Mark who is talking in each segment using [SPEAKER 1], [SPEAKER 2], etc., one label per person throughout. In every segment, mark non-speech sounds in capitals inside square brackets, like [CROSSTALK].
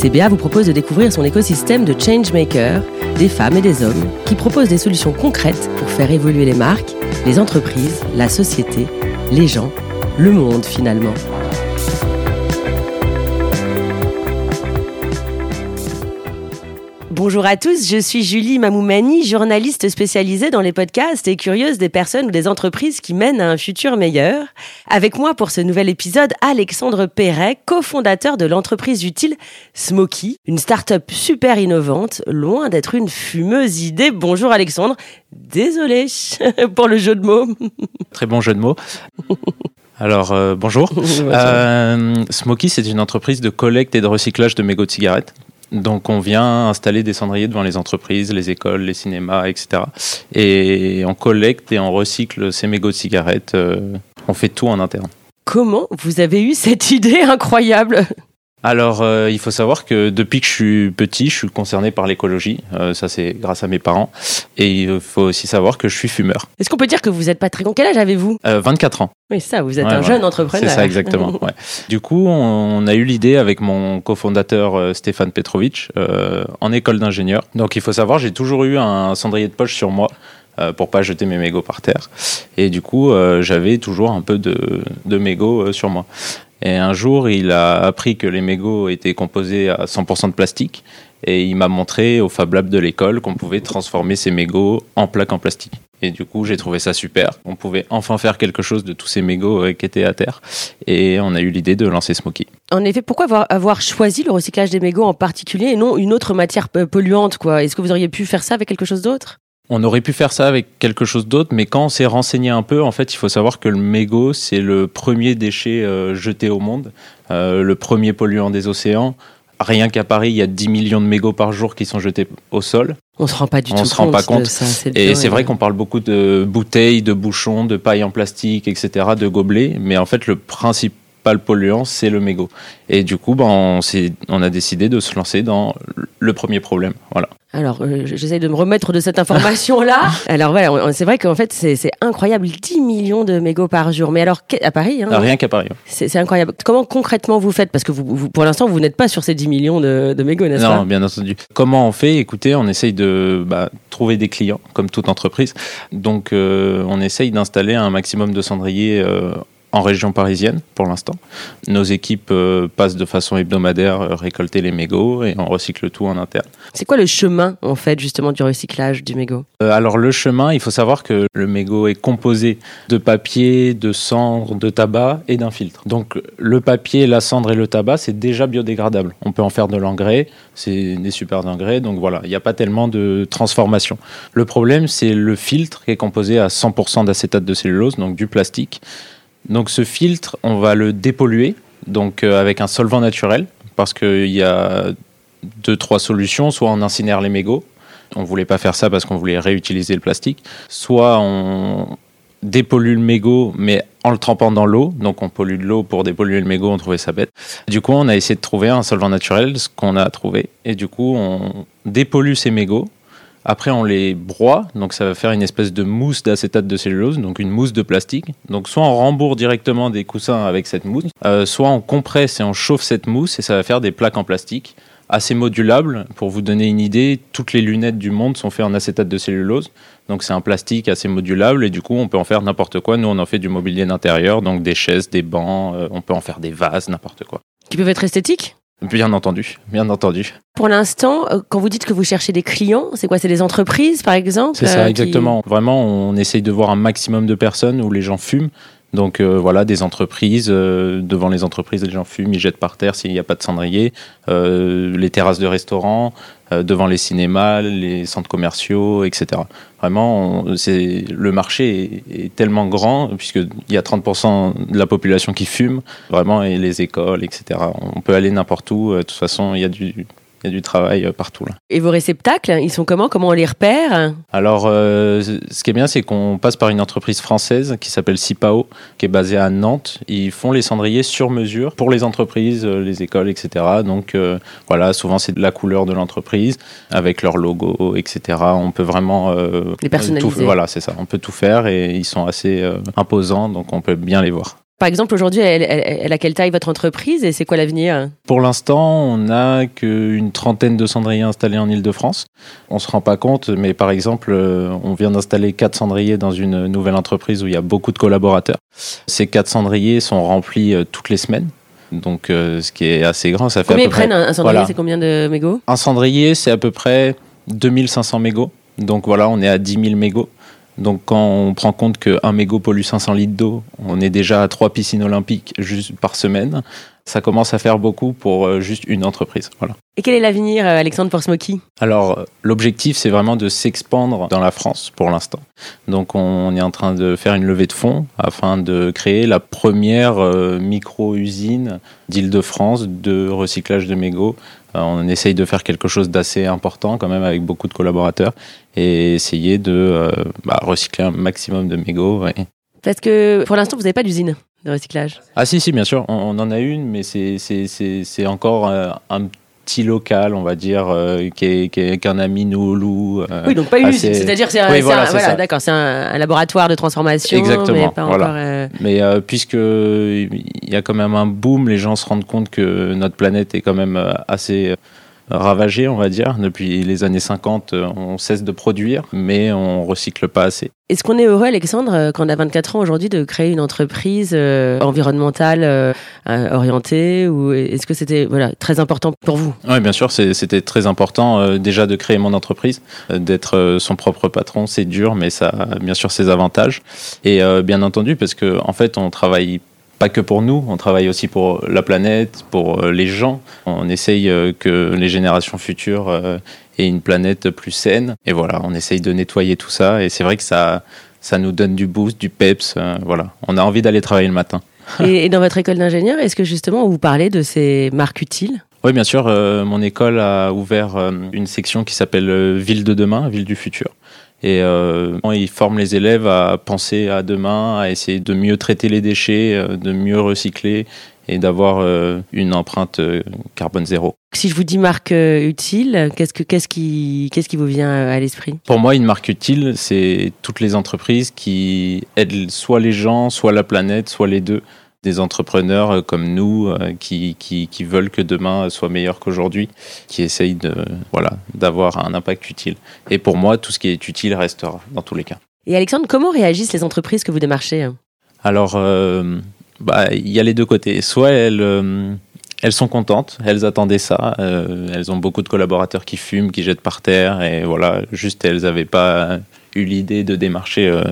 [SPEAKER 1] CBA vous propose de découvrir son écosystème de changemakers, des femmes et des hommes qui proposent des solutions concrètes pour faire évoluer les marques, les entreprises, la société, les gens, le monde finalement. Bonjour à tous, je suis Julie Mamoumani, journaliste spécialisée dans les podcasts et curieuse des personnes ou des entreprises qui mènent à un futur meilleur. Avec moi pour ce nouvel épisode, Alexandre Perret, cofondateur de l'entreprise utile Smoky, une start-up super innovante, loin d'être une fumeuse idée. Bonjour Alexandre, désolé [LAUGHS] pour le jeu de mots.
[SPEAKER 2] Très bon jeu de mots. Alors, euh, bonjour. [LAUGHS] Euh, Smoky, c'est une entreprise de collecte et de recyclage de mégots de cigarettes. Donc on vient installer des cendriers devant les entreprises, les écoles, les cinémas, etc. Et on collecte et on recycle ces mégots de cigarettes. Euh, on fait tout en interne.
[SPEAKER 1] Comment vous avez eu cette [LAUGHS] idée incroyable?
[SPEAKER 2] Alors, euh, il faut savoir que depuis que je suis petit, je suis concerné par l'écologie. Euh, ça, c'est grâce à mes parents. Et il faut aussi savoir que je suis fumeur.
[SPEAKER 1] Est-ce qu'on peut dire que vous n'êtes pas très grand? Quel âge avez-vous?
[SPEAKER 2] 24 ans.
[SPEAKER 1] Oui, ça, vous êtes un jeune entrepreneur.
[SPEAKER 2] C'est ça, exactement. ouais. Du coup, on a eu l'idée avec mon cofondateur Stéphane Petrovic en école d'ingénieur. Donc, il faut savoir, j'ai toujours eu un cendrier de poche sur moi pour pas jeter mes mégots par terre. Et du coup, j'avais toujours un peu de, de mégots sur moi. Et un jour, il a appris que les mégots étaient composés à 100% de plastique. Et il m'a montré au Fab Lab de l'école qu'on pouvait transformer ces mégots en plaques en plastique. Et du coup, j'ai trouvé ça super. On pouvait enfin faire quelque chose de tous ces mégots euh, qui étaient à terre. Et on a eu l'idée de lancer Smoky.
[SPEAKER 1] En effet, pourquoi avoir, avoir, choisi le recyclage des mégots en particulier et non une autre matière polluante quoi? Est-ce que vous auriez pu faire ça avec quelque chose d'autre?
[SPEAKER 2] On aurait pu faire ça avec quelque chose d'autre, mais quand on s'est renseigné un peu, en fait, il faut savoir que le mégot, c'est le premier déchet euh, jeté au monde, euh, le premier polluant des océans. Rien qu'à Paris, il y a 10 millions de mégots par jour qui sont jetés au sol.
[SPEAKER 1] On se rend pas du
[SPEAKER 2] on
[SPEAKER 1] tout
[SPEAKER 2] se
[SPEAKER 1] compte.
[SPEAKER 2] rend pas compte.
[SPEAKER 1] Ça,
[SPEAKER 2] et c'est vrai qu'on parle beaucoup de bouteilles, de bouchons, de paille en plastique, etc., de gobelets, mais en fait, le principal polluant, c'est le mégot. Et du coup, ben, on, on a décidé de se lancer dans le premier problème. Voilà.
[SPEAKER 1] Alors, euh, j'essaie de me remettre de cette information-là. [LAUGHS] alors voilà, c'est vrai qu'en fait, c'est incroyable, 10 millions de mégots par jour. Mais alors, à Paris hein,
[SPEAKER 2] Rien qu'à Paris.
[SPEAKER 1] C'est incroyable. Comment concrètement vous faites? Parce que vous, vous, pour l'instant, vous n'êtes pas sur ces 10 millions de, de mégots, n'est-ce pas?
[SPEAKER 2] Non, bien entendu. Comment on fait? Écoutez, on essaye de bah, trouver des clients, comme toute entreprise. Donc, euh, on essaye d'installer un maximum de cendriers euh, en région parisienne pour l'instant. Nos équipes euh, passent de façon hebdomadaire euh, récolter les mégots et on recycle tout en interne.
[SPEAKER 1] C'est quoi le chemin en fait justement du recyclage du mégot?
[SPEAKER 2] Euh, Alors le chemin, il faut savoir que le mégot est composé de papier, de cendre, de tabac et d'un filtre. Donc le papier, la cendre et le tabac, c'est déjà biodégradable. On peut en faire de l'engrais, c'est des super engrais, donc voilà, il n'y a pas tellement de transformation. Le problème, c'est le filtre qui est composé à 100% d'acétate de cellulose, donc du plastique. Donc ce filtre, on va le dépolluer donc euh, avec un solvant naturel parce qu'il y a deux trois solutions. Soit on incinère les mégots, on voulait pas faire ça parce qu'on voulait réutiliser le plastique. Soit on dépollue le mégot mais en le trempant dans l'eau, donc on pollue de l'eau pour dépolluer le mégot, on trouvait ça bête. Du coup, on a essayé de trouver un solvant naturel, ce qu'on a trouvé, et du coup, on dépollue ces mégots, après, on les broie, donc ça va faire une espèce de mousse d'acétate de cellulose, donc une mousse de plastique. Donc soit on rembourre directement des coussins avec cette mousse, euh, soit on compresse et on chauffe cette mousse et ça va faire des plaques en plastique assez modulables. Pour vous donner une idée, toutes les lunettes du monde sont faites en acétate de cellulose. Donc c'est un plastique assez modulable et du coup on peut en faire n'importe quoi. Nous on en fait du mobilier d'intérieur, donc des chaises, des bancs, euh, on peut en faire des vases, n'importe quoi.
[SPEAKER 1] Qui peuvent être esthétiques?
[SPEAKER 2] Bien entendu, bien entendu.
[SPEAKER 1] Pour l'instant, euh, quand vous dites que vous cherchez des clients, c'est quoi? C'est des entreprises, par exemple
[SPEAKER 2] C'est ça, exactement. Vraiment, on essaye de voir un maximum de personnes où les gens fument. Donc euh, voilà, des entreprises, euh, devant les entreprises, les gens fument, ils jettent par terre s'il n'y a pas de cendrier, euh, les terrasses de restaurants, euh, devant les cinémas, les centres commerciaux, etc. Vraiment, on, le marché est, tellement grand, puisqu'il y a 30% de la population qui fume, vraiment, et les écoles, etc. On peut aller n'importe où, de toute façon, il y a du, Il y a du travail partout là.
[SPEAKER 1] Et vos réceptacles, ils sont comment? Comment on les repère?
[SPEAKER 2] Alors, ce qui est bien, c'est qu'on passe par une entreprise française qui s'appelle Cipao, qui est basée à Nantes. Ils font les cendriers sur mesure pour les entreprises, les écoles, etc. Donc voilà, souvent c'est de la couleur de l'entreprise avec leur logo, etc. On peut vraiment
[SPEAKER 1] les personnaliser.
[SPEAKER 2] voilà, c'est ça. On peut tout faire et ils sont assez imposants, donc on peut bien les voir.
[SPEAKER 1] Par exemple, aujourd'hui, elle, a quelle taille votre entreprise et c'est quoi l'avenir?
[SPEAKER 2] Pour l'instant, on n'a qu'une trentaine de cendriers installés en Ile-de-France. On ne se rend pas compte, mais par exemple, euh, on vient d'installer quatre cendriers dans une nouvelle entreprise où il y a beaucoup de collaborateurs. Ces quatre cendriers sont remplis euh, toutes les semaines. Donc, euh, ce qui est assez grand, ça fait
[SPEAKER 1] combien ils prennent un cendrier C'est combien de mégots?
[SPEAKER 2] Un cendrier, c'est à peu près 2500 mégots. Donc voilà, on est à 10 000 mégots. Donc quand on prend compte qu'un mégot pollue 500 litres d'eau, on est déjà à trois piscines olympiques juste par semaine. Ça commence à faire beaucoup pour euh, juste une entreprise. Voilà.
[SPEAKER 1] Et quel est l'avenir, euh, Alexandre, pour Smoky
[SPEAKER 2] Alors, l'objectif, c'est vraiment de s'expandre dans la France pour l'instant. Donc, on est en train de faire une levée de fonds afin de créer la première euh, micro-usine d'Île-de-France de recyclage de mégots euh, on essaye de faire quelque chose d'assez important quand même avec beaucoup de collaborateurs et essayer de euh, bah, recycler un maximum de mégots.
[SPEAKER 1] Parce que pour l'instant, vous n'avez pas d'usine de recyclage
[SPEAKER 2] Ah si, si, bien sûr, on, en a une, mais c'est encore euh, un petit local, on va dire, est qu'un ami nous loue.
[SPEAKER 1] oui, donc pas une usine, c'est-à-dire c'est un, voilà, d'accord, c'est un, laboratoire de transformation,
[SPEAKER 2] Exactement,
[SPEAKER 1] mais pas encore.
[SPEAKER 2] Mais puisque il y a quand même un boom, les gens se rendent compte que notre planète est quand même assez ravagée, on va dire. Depuis les années 50, on cesse de produire, mais on recycle pas assez.
[SPEAKER 1] Est-ce qu'on est heureux, Alexandre, euh, quand on a 24 ans aujourd'hui, de créer une entreprise euh, environnementale euh, orientée Ou est-ce que c'était voilà, très important pour vous?
[SPEAKER 2] Oui, bien sûr, c'était très important déjà de créer mon entreprise. D'être son propre patron, c'est dur, mais ça a bien sûr ses avantages. Et bien entendu, parce qu'en en fait, on travaille pas que pour nous, on travaille aussi pour la planète, pour les gens. On essaye que les générations futures et une planète plus saine. Et voilà, on essaye de nettoyer tout ça. Et c'est vrai que ça, ça nous donne du boost, du peps. Euh, voilà, on a envie d'aller travailler le matin.
[SPEAKER 1] et, dans votre école d'ingénieur, est-ce que justement vous parlez de ces marques utiles?
[SPEAKER 2] Oui, bien sûr. Euh, mon école a ouvert euh, une section qui s'appelle Ville de demain, Ville du futur. Et euh, ils forment les élèves à penser à demain, à essayer de mieux traiter les déchets, de mieux recycler et d'avoir euh, une empreinte euh, carbone zéro.
[SPEAKER 1] Si je vous dis marque euh, utile, qu'est-ce, que, qu'est-ce, qui, qu'est-ce qui vous vient à l'esprit?
[SPEAKER 2] Pour moi, une marque utile, c'est toutes les entreprises qui aident soit les gens, soit la planète, soit les deux. Des entrepreneurs comme nous qui, qui, qui veulent que demain soit meilleur qu'aujourd'hui, qui essayent de, voilà, d'avoir un impact utile. Et pour moi, tout ce qui est utile restera dans tous les cas.
[SPEAKER 1] Et Alexandre, comment réagissent les entreprises que vous démarchez
[SPEAKER 2] Alors, bah, il y a les deux côtés. Soit elles, euh, elles sont contentes, elles attendaient ça. Euh, elles ont beaucoup de collaborateurs qui fument, qui jettent par terre, et voilà, juste elles n'avaient pas eu l'idée de démarcher euh,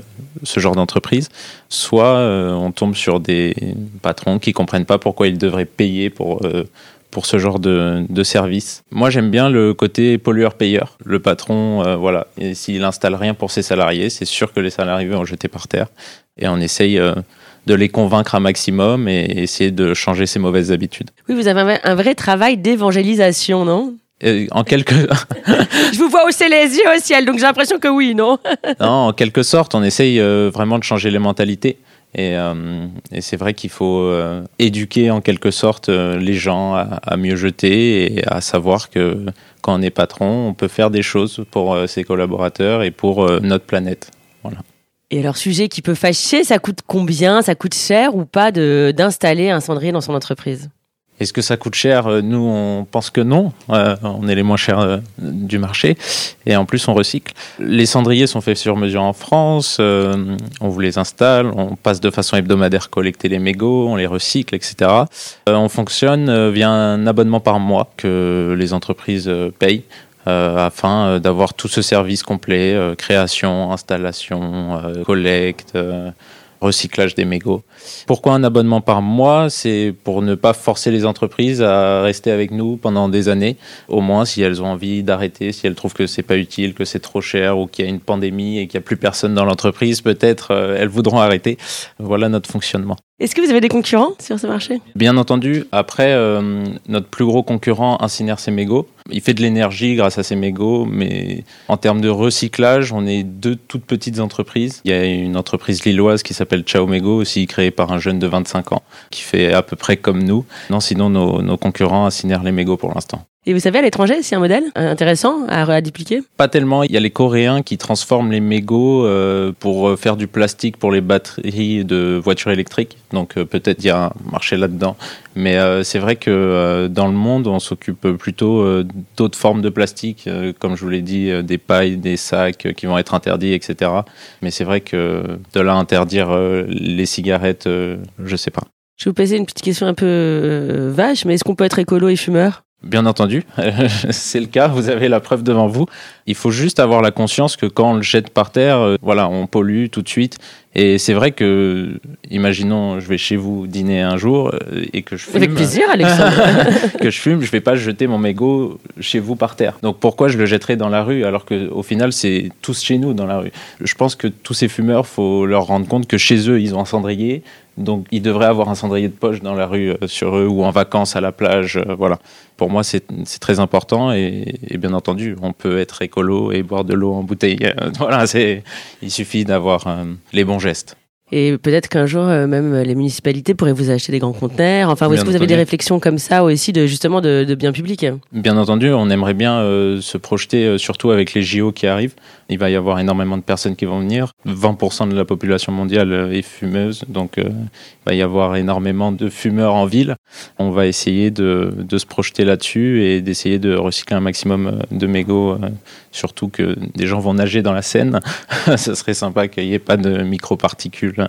[SPEAKER 2] ce genre d'entreprise. Soit on tombe sur des patrons qui comprennent pas pourquoi ils devraient payer pour pour ce genre de, de service. Moi, j'aime bien le côté pollueur-payeur. Le patron, voilà, et s'il installe rien pour ses salariés, c'est sûr que les salariés vont jeter par terre. Et on essaye de les convaincre un maximum et essayer de changer ces mauvaises habitudes.
[SPEAKER 1] Oui, vous avez un vrai travail d'évangélisation, non?
[SPEAKER 2] Euh, en quelque... [LAUGHS]
[SPEAKER 1] Je vous vois hausser les yeux au ciel, donc j'ai l'impression que oui, non [LAUGHS]
[SPEAKER 2] Non, en quelque sorte, on essaye euh, vraiment de changer les mentalités. Et, euh, c'est vrai qu'il faut éduquer en quelque sorte les gens à, mieux jeter et à savoir que quand on est patron, on peut faire des choses pour ses collaborateurs et pour notre planète. Voilà.
[SPEAKER 1] Et alors, sujet qui peut fâcher, ça coûte combien? Ça coûte cher ou pas d'installer un cendrier dans son entreprise?
[SPEAKER 2] Est-ce que ça coûte cher? Euh, Nous, on pense que non. Euh, on est les moins chers euh, du marché. Et en plus, on recycle. Les cendriers sont faits sur mesure en France. on vous les installe. On passe de façon hebdomadaire collecter les mégots. On les recycle, etc. on fonctionne via un abonnement par mois que les entreprises payent. Afin d'avoir tout ce service complet, création, installation, collecte, recyclage des mégots. Pourquoi un abonnement par mois? C'est pour ne pas forcer les entreprises à rester avec nous pendant des années. Au moins, si elles ont envie d'arrêter, si elles trouvent que c'est pas utile, que c'est trop cher ou qu'il y a une pandémie et qu'il n'y a plus personne dans l'entreprise, peut-être elles voudront arrêter. Voilà notre fonctionnement.
[SPEAKER 1] Est-ce que vous avez des concurrents sur ce marché?
[SPEAKER 2] Bien entendu. Après, euh, notre plus gros concurrent, Incinère ses mégots. Il fait de l'énergie grâce à ses mégots, mais en termes de recyclage, on est deux toutes petites entreprises. Il y a une entreprise lilloise qui s'appelle Ciao Mégo, aussi créée par un jeune de 25 ans, qui fait à peu près comme nous. Non, sinon, nos, nos concurrents incinèrent les mégots pour l'instant.
[SPEAKER 1] Et vous savez, à l'étranger, c'est un modèle intéressant à, à dupliquer
[SPEAKER 2] Pas tellement. Il y a les Coréens qui transforment les mégots euh, pour faire du plastique pour les batteries de voitures électriques. Donc euh, peut-être il y a un marché là-dedans. Mais euh, c'est vrai que euh, dans le monde, on s'occupe plutôt euh, d'autres formes de plastique, euh, comme je vous l'ai dit, euh, des pailles, des sacs euh, qui vont être interdits, etc. Mais c'est vrai que de là à interdire euh, les cigarettes, euh, je sais pas.
[SPEAKER 1] Je vais vous poser une petite question un peu euh, vache, mais est-ce qu'on peut être écolo et fumeur?
[SPEAKER 2] Bien entendu, [LAUGHS] c'est le cas, vous avez la preuve devant vous. Il faut juste avoir la conscience que quand on le jette par terre, euh, voilà, on pollue tout de suite. Et c'est vrai que, imaginons, je vais chez vous dîner un jour euh, et que je fume.
[SPEAKER 1] Avec plaisir, [LAUGHS] Alexandre. [LAUGHS]
[SPEAKER 2] que je fume, je vais pas jeter mon mégot chez vous par terre. Donc pourquoi je le jetterais dans la rue alors que au final c'est tous chez nous dans la rue? Je pense que tous ces fumeurs, faut leur rendre compte que chez eux ils ont un cendrier, donc ils devraient avoir un cendrier de poche dans la rue euh, sur eux ou en vacances à la plage. euh, voilà. Pour moi c'est très important et, et bien entendu on peut être écolo et boire de l'eau en bouteille. [LAUGHS] Voilà, c'est il suffit d'avoir euh, les bons gestes.
[SPEAKER 1] Et peut-être qu'un jour, euh, même les municipalités pourraient vous acheter des grands conteneurs. Enfin, est-ce que vous avez des réflexions comme ça aussi, de justement de, de bien public
[SPEAKER 2] Bien entendu, on aimerait bien euh, se projeter, euh, surtout avec les JO qui arrivent. Il va y avoir énormément de personnes qui vont venir. 20% de la population mondiale euh, est fumeuse, donc euh, il va y avoir énormément de fumeurs en ville. On va essayer de, de se projeter là-dessus et d'essayer de recycler un maximum euh, de mégots, surtout que des gens vont nager dans la Seine. [LAUGHS] Ça serait sympa qu'il n'y ait pas de microparticules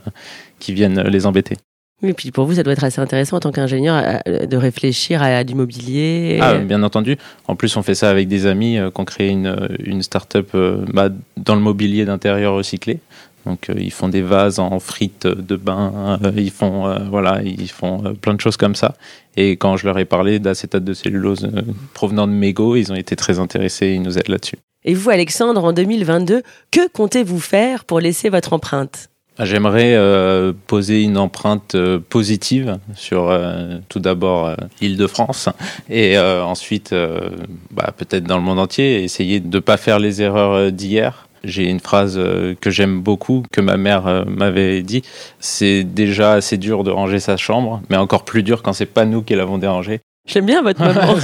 [SPEAKER 2] qui viennent les embêter.
[SPEAKER 1] Oui, puis pour vous, ça doit être assez intéressant en tant qu'ingénieur de réfléchir à, du mobilier.
[SPEAKER 2] Ah, bien entendu. En plus, on fait ça avec des amis euh, qui ont créé une, euh, une start-up euh, bah, dans le mobilier d'intérieur recyclé. Donc, euh, ils font des vases en frites de bain, ils font, voilà, ils font plein de choses comme ça. Et quand je leur ai parlé d'acétate de cellulose provenant de mégots, ils ont été très intéressés, ils nous aident là-dessus.
[SPEAKER 1] Et vous, Alexandre, en 2022, que comptez-vous faire pour laisser votre empreinte?
[SPEAKER 2] J'aimerais euh, poser une empreinte euh, positive sur euh, tout d'abord l'Île-de-France et ensuite bah, peut-être dans le monde entier, essayer de ne pas faire les erreurs d'hier. J'ai une phrase que j'aime beaucoup, que ma mère m'avait dit. C'est déjà assez dur de ranger sa chambre, mais encore plus dur quand c'est pas nous qui l'avons dérangé.
[SPEAKER 1] J'aime bien votre maman. [LAUGHS]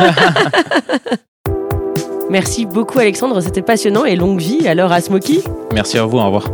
[SPEAKER 1] Merci beaucoup, Alexandre. C'était passionnant et longue vie alors à Smoky.
[SPEAKER 2] Merci à vous, au revoir.